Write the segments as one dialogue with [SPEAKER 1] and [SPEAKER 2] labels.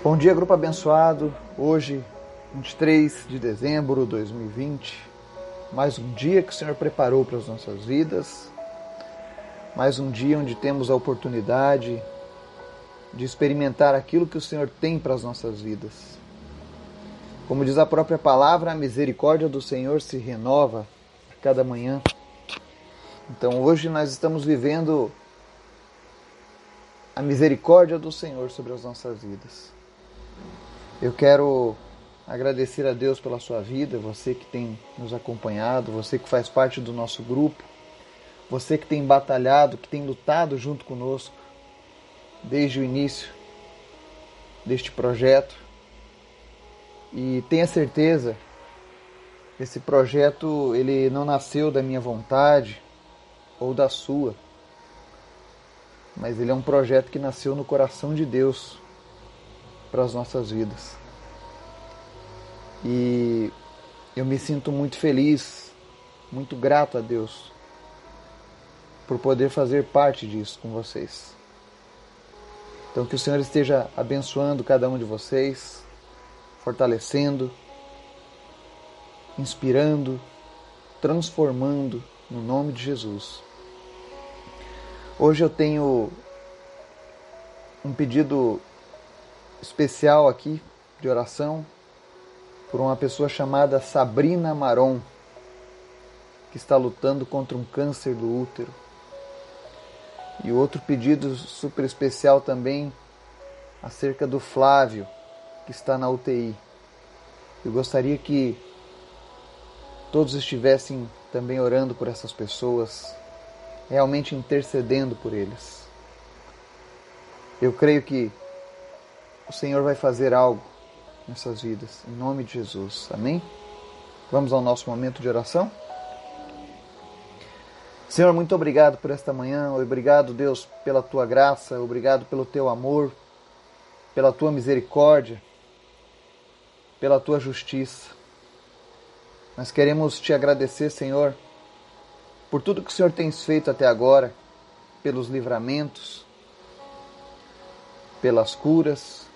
[SPEAKER 1] Bom dia, grupo abençoado. Hoje, 23 de dezembro de 2020, mais um dia que o Senhor preparou para as nossas vidas, mais um dia onde temos a oportunidade de experimentar aquilo que o Senhor tem para as nossas vidas. Como diz a própria palavra, a misericórdia do Senhor se renova a cada manhã. Então hoje nós estamos vivendo a misericórdia do Senhor sobre as nossas vidas. Eu quero agradecer a Deus pela sua vida, você que tem nos acompanhado, você que faz parte do nosso grupo, você que tem batalhado, que tem lutado junto conosco desde o início deste projeto. E tenha certeza, esse projeto ele não nasceu da minha vontade ou da sua, mas ele é um projeto que nasceu no coração de Deus para as nossas vidas. E eu me sinto muito feliz, muito grato a Deus por poder fazer parte disso com vocês. Então que o Senhor esteja abençoando cada um de vocês, fortalecendo, inspirando, transformando no nome de Jesus. Hoje eu tenho um pedido especial aqui de oração por uma pessoa chamada Sabrina Maron, que está lutando contra um câncer do útero. E outro pedido super especial também acerca do Flávio, que está na UTI. Eu gostaria que todos estivessem também orando por essas pessoas, realmente intercedendo por eles. Eu creio que o Senhor vai fazer algo nessas vidas, em nome de Jesus. Amém? Vamos ao nosso momento de oração? Senhor, muito obrigado por esta manhã, obrigado, Deus, pela tua graça, obrigado pelo teu amor, pela tua misericórdia, pela tua justiça. Nós queremos te agradecer, Senhor, por tudo que o Senhor tem feito até agora, pelos livramentos, pelas curas,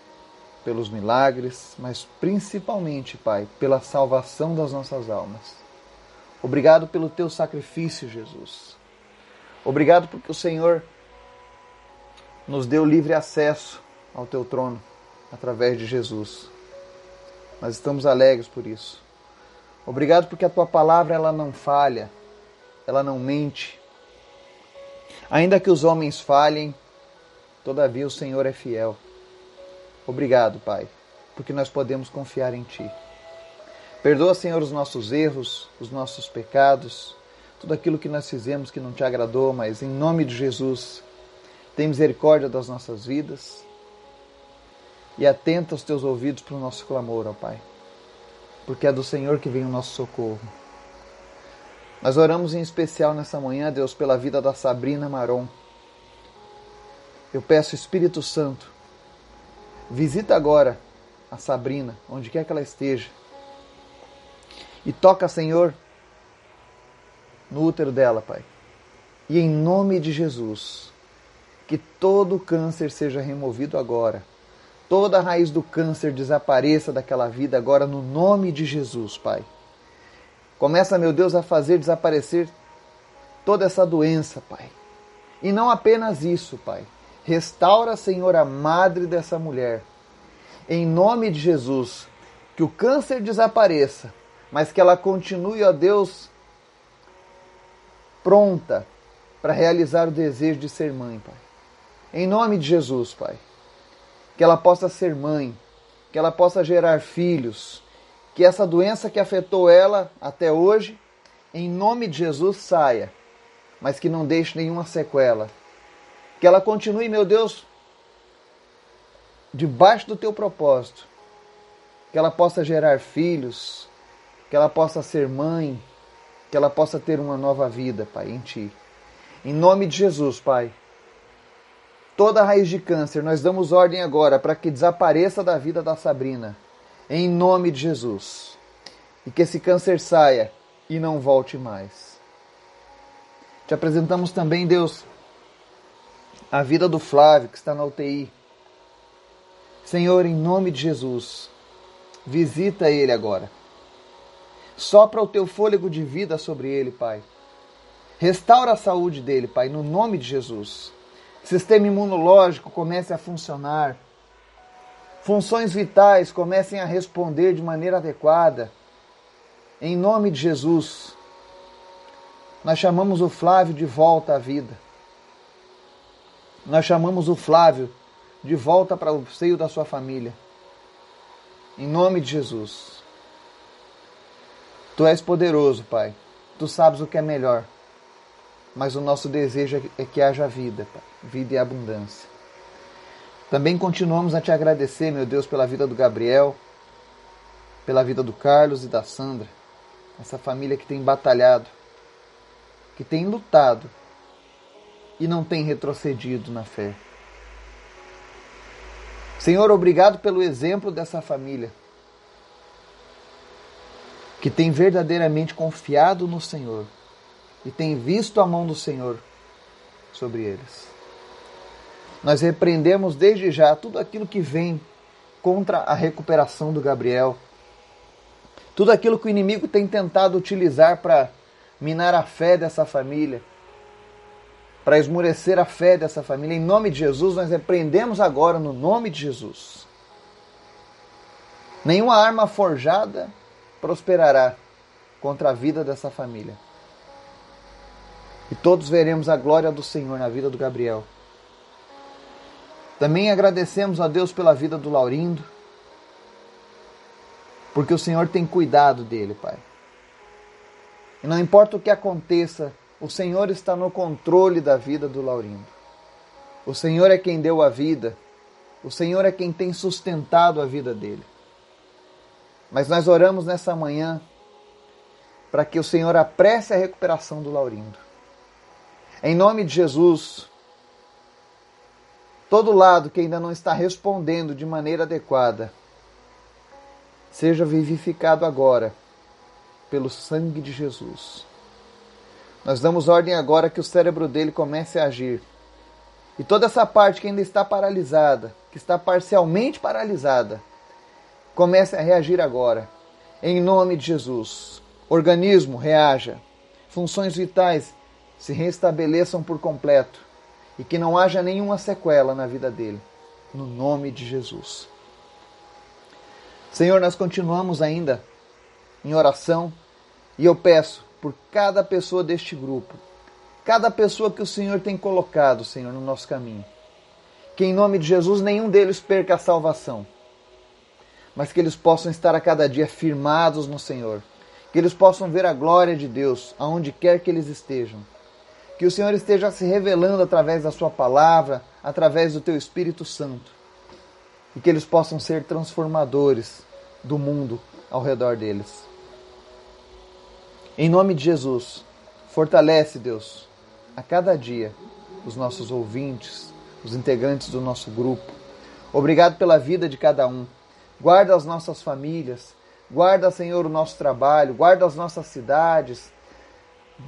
[SPEAKER 1] pelos milagres, mas principalmente, Pai, pela salvação das nossas almas. Obrigado pelo teu sacrifício, Jesus. Obrigado porque o Senhor nos deu livre acesso ao teu trono através de Jesus. Nós estamos alegres por isso. Obrigado porque a tua palavra ela não falha, ela não mente. Ainda que os homens falhem, todavia o Senhor é fiel. Obrigado, Pai, porque nós podemos confiar em Ti. Perdoa, Senhor, os nossos erros, os nossos pecados, tudo aquilo que nós fizemos que não te agradou, mas em nome de Jesus, tem misericórdia das nossas vidas e atenta os teus ouvidos para o nosso clamor, ó Pai, porque é do Senhor que vem o nosso socorro. Nós oramos em especial nessa manhã, Deus, pela vida da Sabrina Maron. Eu peço, Espírito Santo, visita agora a Sabrina, onde quer que ela esteja e toca, Senhor, no útero dela, Pai. E em nome de Jesus, que todo câncer seja removido agora. Toda raiz do câncer desapareça daquela vida agora no nome de Jesus, Pai. Começa, meu Deus, a fazer desaparecer toda essa doença, Pai. E não apenas isso, Pai. Restaura, Senhor, a madre dessa mulher. Em nome de Jesus, que o câncer desapareça mas que ela continue, ó Deus, pronta para realizar o desejo de ser mãe, Pai. Em nome de Jesus, Pai. Que ela possa ser mãe, que ela possa gerar filhos, que essa doença que afetou ela até hoje, em nome de Jesus, saia, mas que não deixe nenhuma sequela. Que ela continue, meu Deus, debaixo do teu propósito. Que ela possa gerar filhos, que ela possa ser mãe, que ela possa ter uma nova vida, Pai, em Ti. Em nome de Jesus, Pai. Toda raiz de câncer, nós damos ordem agora para que desapareça da vida da Sabrina. Em nome de Jesus. E que esse câncer saia e não volte mais. Te apresentamos também, Deus, a vida do Flávio, que está na UTI. Senhor, em nome de Jesus, visita ele agora. Sopra o teu fôlego de vida sobre ele, Pai. Restaura a saúde dele, Pai, no nome de Jesus. Sistema imunológico comece a funcionar. Funções vitais comecem a responder de maneira adequada. Em nome de Jesus, nós chamamos o Flávio de volta à vida. Nós chamamos o Flávio de volta para o seio da sua família. Em nome de Jesus. Tu és poderoso, Pai. Tu sabes o que é melhor. Mas o nosso desejo é que haja vida, Pai. Vida e abundância. Também continuamos a te agradecer, meu Deus, pela vida do Gabriel, pela vida do Carlos e da Sandra. Essa família que tem batalhado, que tem lutado e não tem retrocedido na fé. Senhor, obrigado pelo exemplo dessa família que tem verdadeiramente confiado no Senhor e tem visto a mão do Senhor sobre eles. Nós repreendemos desde já tudo aquilo que vem contra a recuperação do Gabriel, tudo aquilo que o inimigo tem tentado utilizar para minar a fé dessa família, para esmurecer a fé dessa família. Em nome de Jesus, nós repreendemos agora, no nome de Jesus. Nenhuma arma forjada prosperará contra a vida dessa família. E todos veremos a glória do Senhor na vida do Gabriel. Também agradecemos a Deus pela vida do Laurindo, porque o Senhor tem cuidado dele, Pai. E não importa o que aconteça, o Senhor está no controle da vida do Laurindo. O Senhor é quem deu a vida, o Senhor é quem tem sustentado a vida dele. Mas nós oramos nessa manhã para que o Senhor apresse a recuperação do Laurindo. Em nome de Jesus, todo lado que ainda não está respondendo de maneira adequada, seja vivificado agora pelo sangue de Jesus. Nós damos ordem agora que o cérebro dele comece a agir. E toda essa parte que ainda está paralisada, que está parcialmente paralisada, comece a reagir agora. Em nome de Jesus. Organismo, reaja. Funções vitais, se restabeleçam por completo e que não haja nenhuma sequela na vida dele. No nome de Jesus. Senhor, nós continuamos ainda em oração e eu peço por cada pessoa deste grupo, cada pessoa que o Senhor tem colocado, Senhor, no nosso caminho. Que em nome de Jesus nenhum deles perca a salvação, mas que eles possam estar a cada dia firmados no Senhor, que eles possam ver a glória de Deus aonde quer que eles estejam que o Senhor esteja se revelando através da Sua palavra, através do Teu Espírito Santo. E que eles possam ser transformadores do mundo ao redor deles. Em nome de Jesus, fortalece, Deus, a cada dia os nossos ouvintes, os integrantes do nosso grupo. Obrigado pela vida de cada um. Guarda as nossas famílias, guarda, Senhor, o nosso trabalho, guarda as nossas cidades,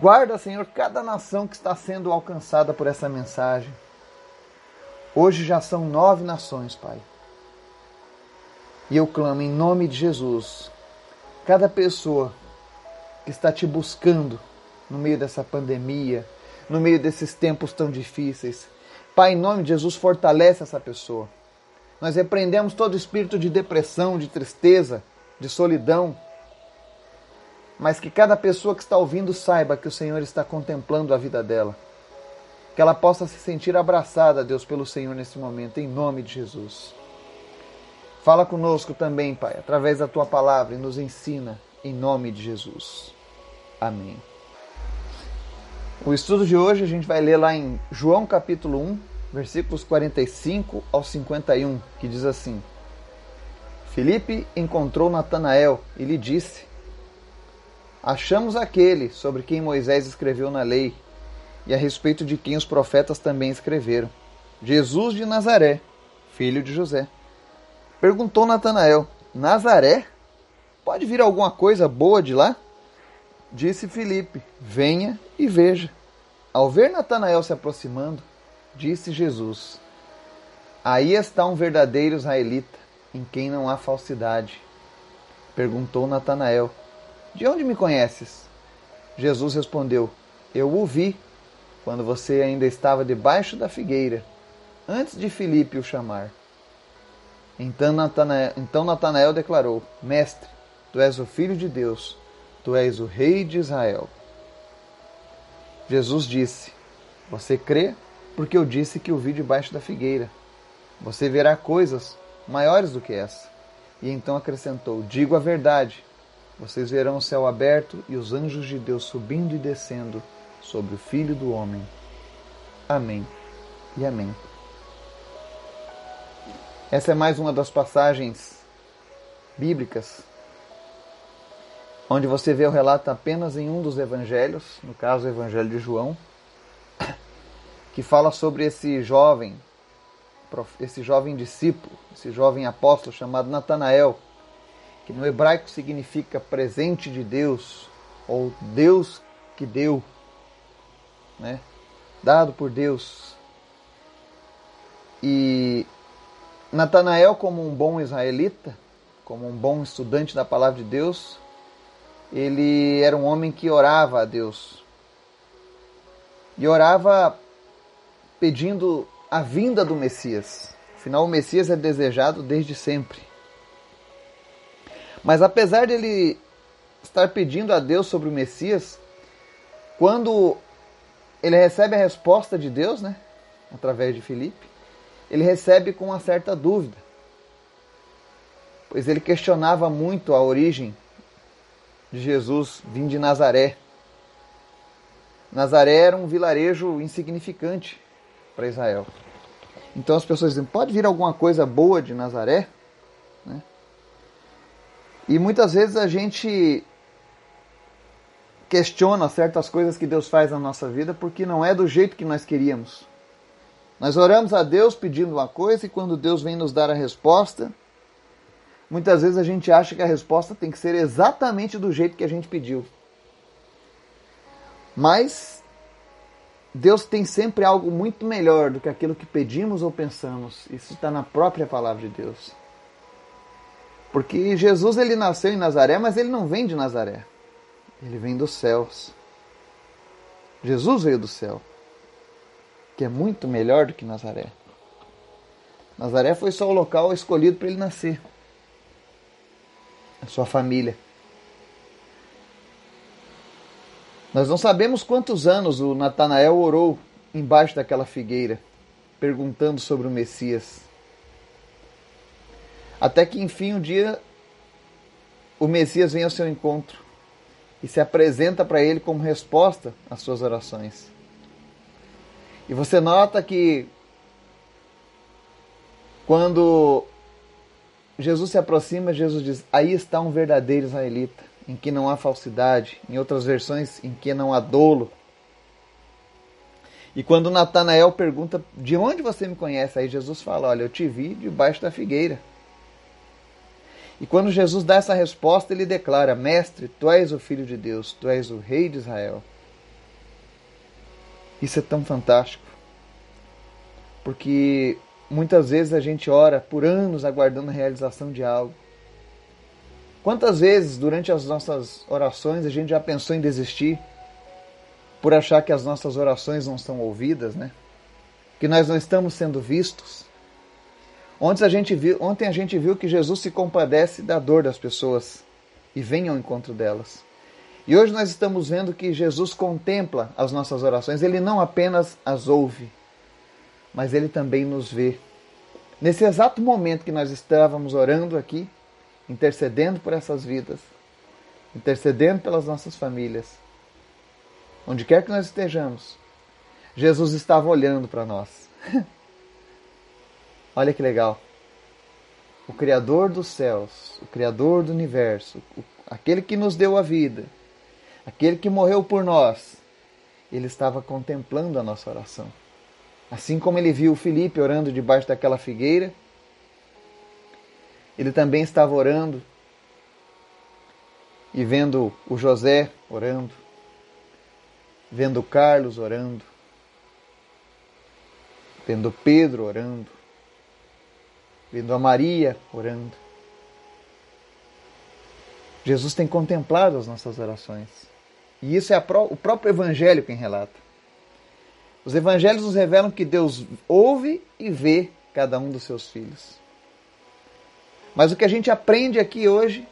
[SPEAKER 1] Guarda, Senhor, cada nação que está sendo alcançada por essa mensagem. Hoje já são nove nações, Pai. E eu clamo em nome de Jesus, cada pessoa que está te buscando no meio dessa pandemia, no meio desses tempos tão difíceis. Pai, em nome de Jesus, fortalece essa pessoa. Nós repreendemos todo espírito de depressão, de tristeza, de solidão, mas que cada pessoa que está ouvindo saiba que o Senhor está contemplando a vida dela. Que ela possa se sentir abraçada, Deus, pelo Senhor nesse momento, em nome de Jesus. Fala conosco também, Pai, através da tua palavra e nos ensina, em nome de Jesus. Amém. O estudo de hoje a gente vai ler lá em João capítulo 1, versículos 45 ao 51, que diz assim: Filipe encontrou Natanael e lhe disse: achamos aquele sobre quem Moisés escreveu na lei e a respeito de quem os profetas também escreveram, Jesus de Nazaré, filho de José. Perguntou Natanael: Nazaré? Pode vir alguma coisa boa de lá? Disse Filipe: Venha e veja. Ao ver Natanael se aproximando, disse Jesus: Aí está um verdadeiro israelita, em quem não há falsidade. Perguntou Natanael: De onde me conheces? Jesus respondeu: Eu o vi quando você ainda estava debaixo da figueira, antes de Filipe o chamar. Então Natanael, então Natanael declarou: Mestre, tu és o filho de Deus, tu és o rei de Israel. Jesus disse: Você crê porque eu disse que o vi debaixo da figueira. Você verá coisas maiores do que essa. E então acrescentou: Digo a verdade. Vocês verão o céu aberto e os anjos de Deus subindo e descendo sobre o Filho do Homem. Amém e amém. Essa é mais uma das passagens bíblicas onde você vê o relato apenas em um dos evangelhos, no caso o Evangelho de João, que fala sobre esse jovem, esse jovem discípulo, esse jovem apóstolo chamado Natanael, que no hebraico significa presente de Deus ou Deus que deu, né? Dado por Deus. E Natanael, como um bom israelita, como um bom estudante da palavra de Deus, ele era um homem que orava a Deus. E orava pedindo a vinda do Messias. Afinal, o Messias é desejado desde sempre. Mas apesar dele estar pedindo a Deus sobre o Messias, quando ele recebe a resposta de Deus, né, através de Filipe, ele recebe com uma certa dúvida, pois ele questionava muito a origem de Jesus vindo de Nazaré. Nazaré era um vilarejo insignificante para Israel. Então as pessoas dizem: pode vir alguma coisa boa de Nazaré? Né? E muitas vezes a gente questiona certas coisas que Deus faz na nossa vida porque não é do jeito que nós queríamos. Nós oramos a Deus pedindo uma coisa e quando Deus vem nos dar a resposta, muitas vezes a gente acha que a resposta tem que ser exatamente do jeito que a gente pediu. Mas Deus tem sempre algo muito melhor do que aquilo que pedimos ou pensamos. Isso está na própria palavra de Deus. Porque Jesus ele nasceu em Nazaré, mas ele não vem de Nazaré. Ele vem dos céus. Jesus veio do céu, que é muito melhor do que Nazaré. Nazaré foi só o local escolhido para ele nascer a sua família. Nós não sabemos quantos anos o Natanael orou embaixo daquela figueira, perguntando sobre o Messias. Até que enfim um dia o Messias vem ao seu encontro e se apresenta para ele como resposta às suas orações. E você nota que quando Jesus se aproxima, Jesus diz: Aí está um verdadeiro israelita, em que não há falsidade, em outras versões, em que não há dolo. E quando Natanael pergunta: De onde você me conhece? Aí Jesus fala: Olha, eu te vi debaixo da figueira. E quando Jesus dá essa resposta, ele declara: Mestre, tu és o filho de Deus, tu és o rei de Israel. Isso é tão fantástico. Porque Muitas vezes a gente ora por anos aguardando a realização de algo. Quantas vezes durante as nossas orações a gente já pensou em desistir por achar que as nossas orações não são ouvidas, né? Que nós não estamos sendo vistos. Ontem a gente viu, ontem a gente viu que Jesus se compadece da dor das pessoas e vem ao encontro delas. E hoje nós estamos vendo que Jesus contempla as nossas orações, ele não apenas as ouve, mas Ele também nos vê. Nesse exato momento que nós estávamos orando aqui, intercedendo por essas vidas, intercedendo pelas nossas famílias, onde quer que nós estejamos, Jesus estava olhando para nós. Olha que legal. O Criador dos céus, o Criador do universo, aquele que nos deu a vida, aquele que morreu por nós, ele estava contemplando a nossa oração. Assim como ele viu Felipe orando debaixo daquela figueira, ele também estava orando e vendo o José orando, vendo Carlos orando, vendo Pedro orando, vendo a Maria orando. Jesus tem contemplado as nossas orações. E isso é o próprio Evangelho quem relata. Os Evangelhos nos revelam que Deus ouve e vê cada um dos seus filhos. Mas o que a gente aprende aqui hoje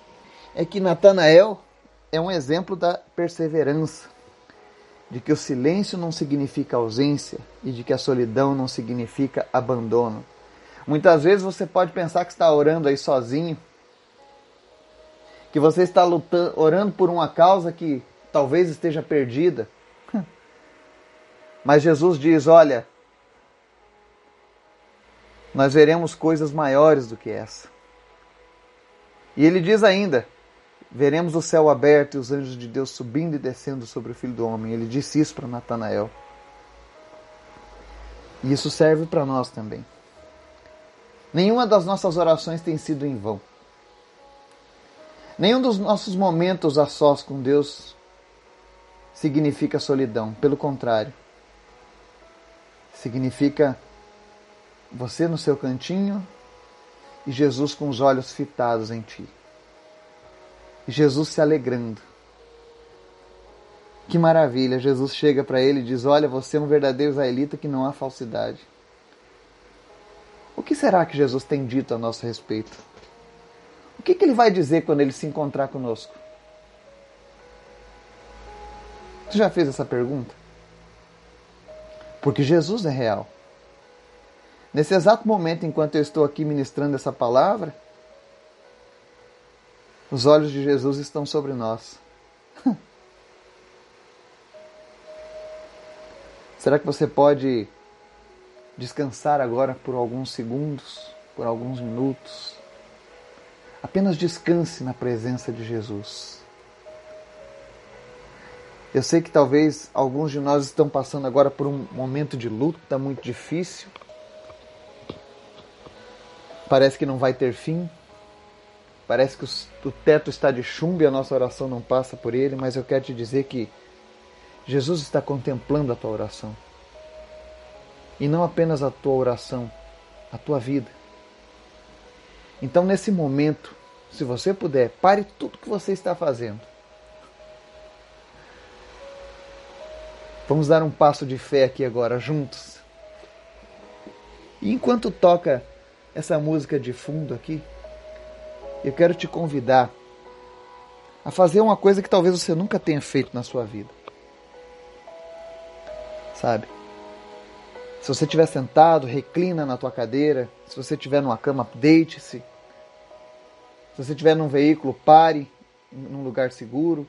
[SPEAKER 1] é que Natanael é um exemplo da perseverança, de que o silêncio não significa ausência e de que a solidão não significa abandono. Muitas vezes você pode pensar que está orando aí sozinho, que você está lutando, orando por uma causa que talvez esteja perdida. Mas Jesus diz: Olha, nós veremos coisas maiores do que essa. E ele diz ainda: veremos o céu aberto e os anjos de Deus subindo e descendo sobre o Filho do Homem. Ele disse isso para Natanael. E isso serve para nós também. Nenhuma das nossas orações tem sido em vão. Nenhum dos nossos momentos a sós com Deus significa solidão. Pelo contrário, significa você no seu cantinho e Jesus com os olhos fitados em ti. Jesus se alegrando. Que maravilha! Jesus chega para ele e diz: Olha, você é um verdadeiro israelita que não há falsidade. O que será que Jesus tem dito a nosso respeito? O que, que ele vai dizer quando ele se encontrar conosco? Você já fez essa pergunta? Porque Jesus é real. Nesse exato momento, enquanto eu estou aqui ministrando essa palavra, os olhos de Jesus estão sobre nós. Será que você pode descansar agora por alguns segundos, por alguns minutos? Apenas descanse na presença de Jesus. Eu sei que talvez alguns de nós estão passando agora por um momento de luta muito difícil. Parece que não vai ter fim. Parece que o teto está de chumbo e a nossa oração não passa por ele, mas eu quero te dizer que Jesus está contemplando a tua oração. E não apenas a tua oração, a tua vida. Então, nesse momento, se você puder, pare tudo que você está fazendo. Vamos dar um passo de fé aqui agora, juntos. E enquanto toca essa música de fundo aqui, eu quero te convidar a fazer uma coisa que talvez você nunca tenha feito na sua vida. Sabe? Se você estiver sentado, reclina na tua cadeira. Se você estiver numa cama, deite-se. Se você estiver num veículo, pare num lugar seguro.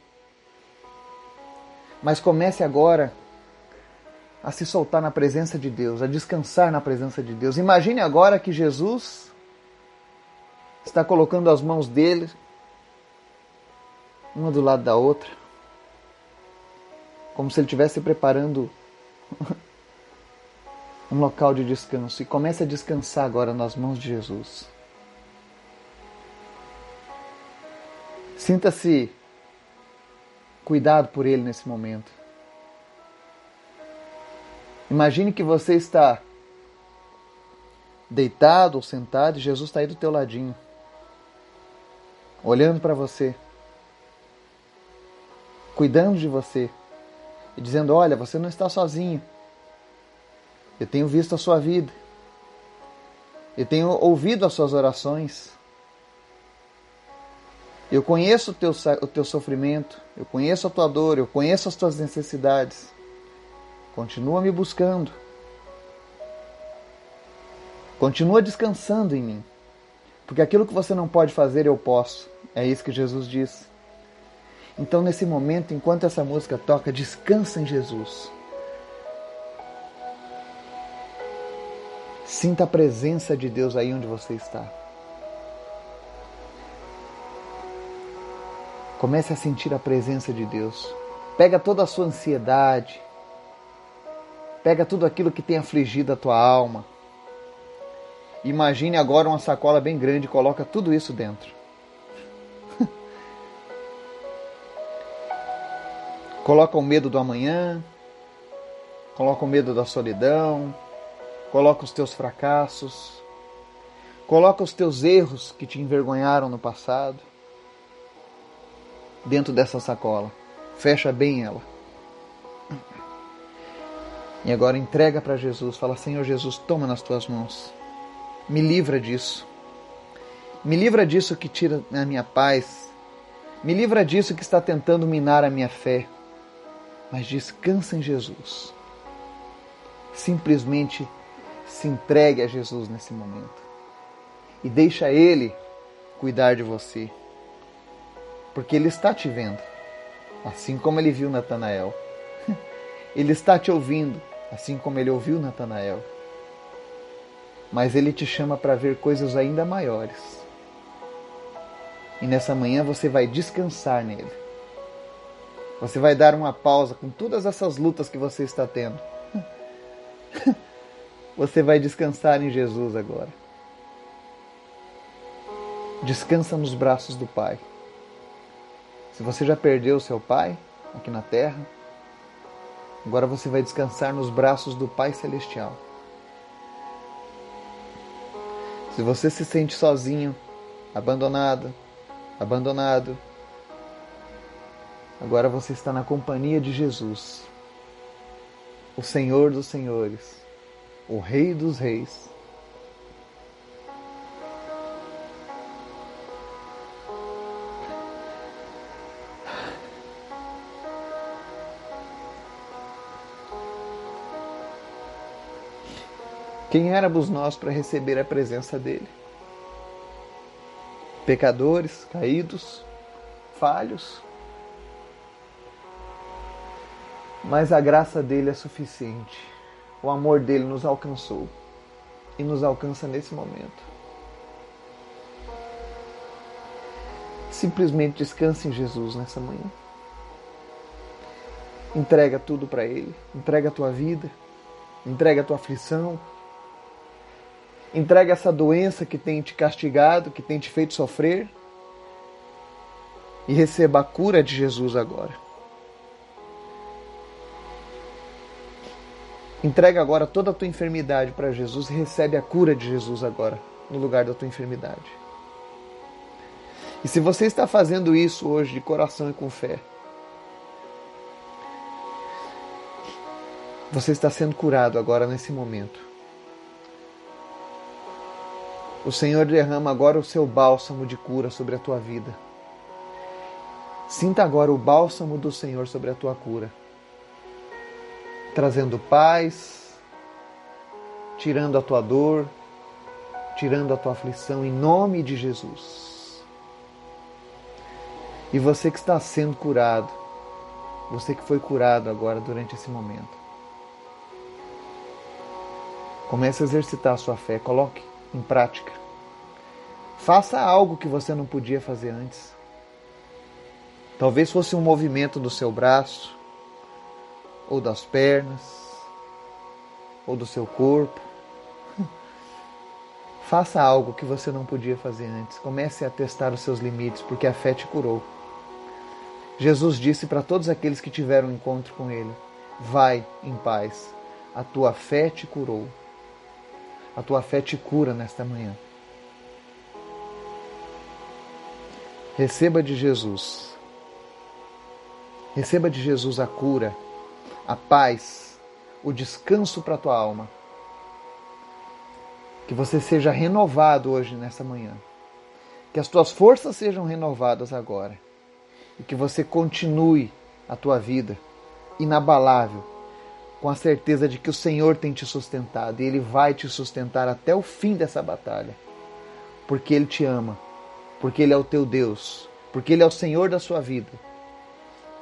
[SPEAKER 1] Mas comece agora a se soltar na presença de Deus, a descansar na presença de Deus. Imagine agora que Jesus está colocando as mãos dele, uma do lado da outra, como se ele estivesse preparando um local de descanso. E comece a descansar agora nas mãos de Jesus. Sinta-se cuidado por Ele nesse momento. Imagine que você está deitado ou sentado e Jesus está aí do teu ladinho olhando para você, cuidando de você e dizendo: Olha, você não está sozinho. Eu tenho visto a sua vida. Eu tenho ouvido as suas orações. Eu conheço o teu, o teu sofrimento. Eu conheço a tua dor. Eu conheço as tuas necessidades. Continua me buscando. Continua descansando em mim. Porque aquilo que você não pode fazer, eu posso. É isso que Jesus diz. Então, nesse momento, enquanto essa música toca, descansa em Jesus. Sinta a presença de Deus aí onde você está. Comece a sentir a presença de Deus. Pega toda a sua ansiedade. Pega tudo aquilo que tem afligido a tua alma. Imagine agora uma sacola bem grande e coloca tudo isso dentro. Coloca o medo do amanhã, coloca o medo da solidão, coloca os teus fracassos, Coloca os teus erros que te envergonharam no passado dentro dessa sacola. Fecha bem ela. E agora entrega para Jesus. Fala, Senhor Jesus, toma nas tuas mãos. Me livra disso. Me livra disso que tira a minha paz. Me livra disso que está tentando minar a minha fé. Mas descansa em Jesus. Simplesmente se entregue a Jesus nesse momento. E deixa Ele cuidar de você. Porque Ele está te vendo. Assim como Ele viu Natanael. Ele está te ouvindo. Assim como Ele ouviu Natanael. Mas Ele te chama para ver coisas ainda maiores. E nessa manhã você vai descansar nele. Você vai dar uma pausa com todas essas lutas que você está tendo. Você vai descansar em Jesus agora. Descansa nos braços do Pai. Se você já perdeu seu Pai aqui na terra, agora você vai descansar nos braços do Pai Celestial. Se você se sente sozinho, abandonado, abandonado, agora você está na companhia de Jesus, o Senhor dos Senhores o Rei dos Reis. Quem éramos nós para receber a presença dele? Pecadores, caídos, falhos. Mas a graça dele é suficiente o amor dele nos alcançou e nos alcança nesse momento. Simplesmente descanse em Jesus nessa manhã. Entrega tudo para Ele. Entrega a tua vida. Entrega a tua aflição. Entrega essa doença que tem te castigado, que tem te feito sofrer. E receba a cura de Jesus agora. Entrega agora toda a tua enfermidade para Jesus e recebe a cura de Jesus agora, no lugar da tua enfermidade. E se você está fazendo isso hoje de coração e com fé, você está sendo curado agora nesse momento. O Senhor derrama agora o seu bálsamo de cura sobre a tua vida. Sinta agora o bálsamo do Senhor sobre a tua cura trazendo paz, tirando a tua dor, tirando a tua aflição em nome de Jesus. E você que está sendo curado, você que foi curado agora durante esse momento, comece a exercitar a sua fé, coloque em prática. Faça algo que você não podia fazer antes. Talvez fosse um movimento do seu braço, ou das pernas, ou do seu corpo. Faça algo que você não podia fazer antes. Comece a testar os seus limites, porque a fé te curou. Jesus disse para todos aqueles que tiveram um encontro com Ele: Vai em paz, a tua fé te curou. A tua fé te cura nesta manhã. Receba de Jesus. Receba de Jesus a cura a paz, o descanso para a tua alma. Que você seja renovado hoje, nessa manhã. Que as tuas forças sejam renovadas agora. E que você continue a tua vida inabalável, com a certeza de que o Senhor tem te sustentado e Ele vai te sustentar até o fim dessa batalha. Porque Ele te ama, porque Ele é o teu Deus, porque Ele é o Senhor da sua vida.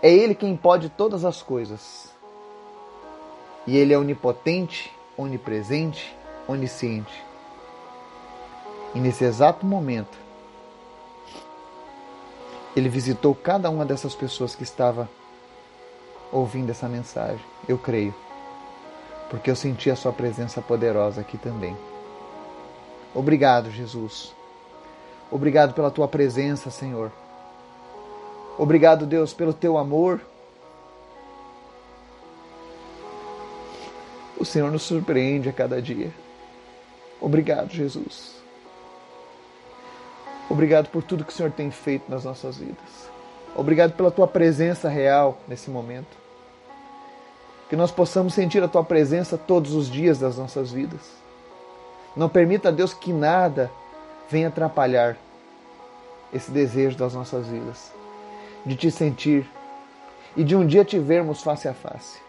[SPEAKER 1] É Ele quem pode todas as coisas. E Ele é onipotente, onipresente, onisciente. E nesse exato momento, Ele visitou cada uma dessas pessoas que estava ouvindo essa mensagem. Eu creio, porque eu senti a Sua presença poderosa aqui também. Obrigado, Jesus. Obrigado pela Tua presença, Senhor. Obrigado, Deus, pelo Teu amor O Senhor nos surpreende a cada dia. Obrigado, Jesus. Obrigado por tudo que o Senhor tem feito nas nossas vidas. Obrigado pela tua presença real nesse momento. Que nós possamos sentir a tua presença todos os dias das nossas vidas. Não permita, Deus, que nada venha atrapalhar esse desejo das nossas vidas, de te sentir e de um dia te vermos face a face.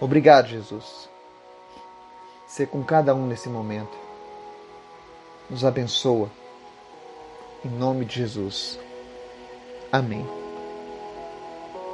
[SPEAKER 1] Obrigado, Jesus. Ser com cada um nesse momento. Nos abençoa. Em nome de Jesus. Amém.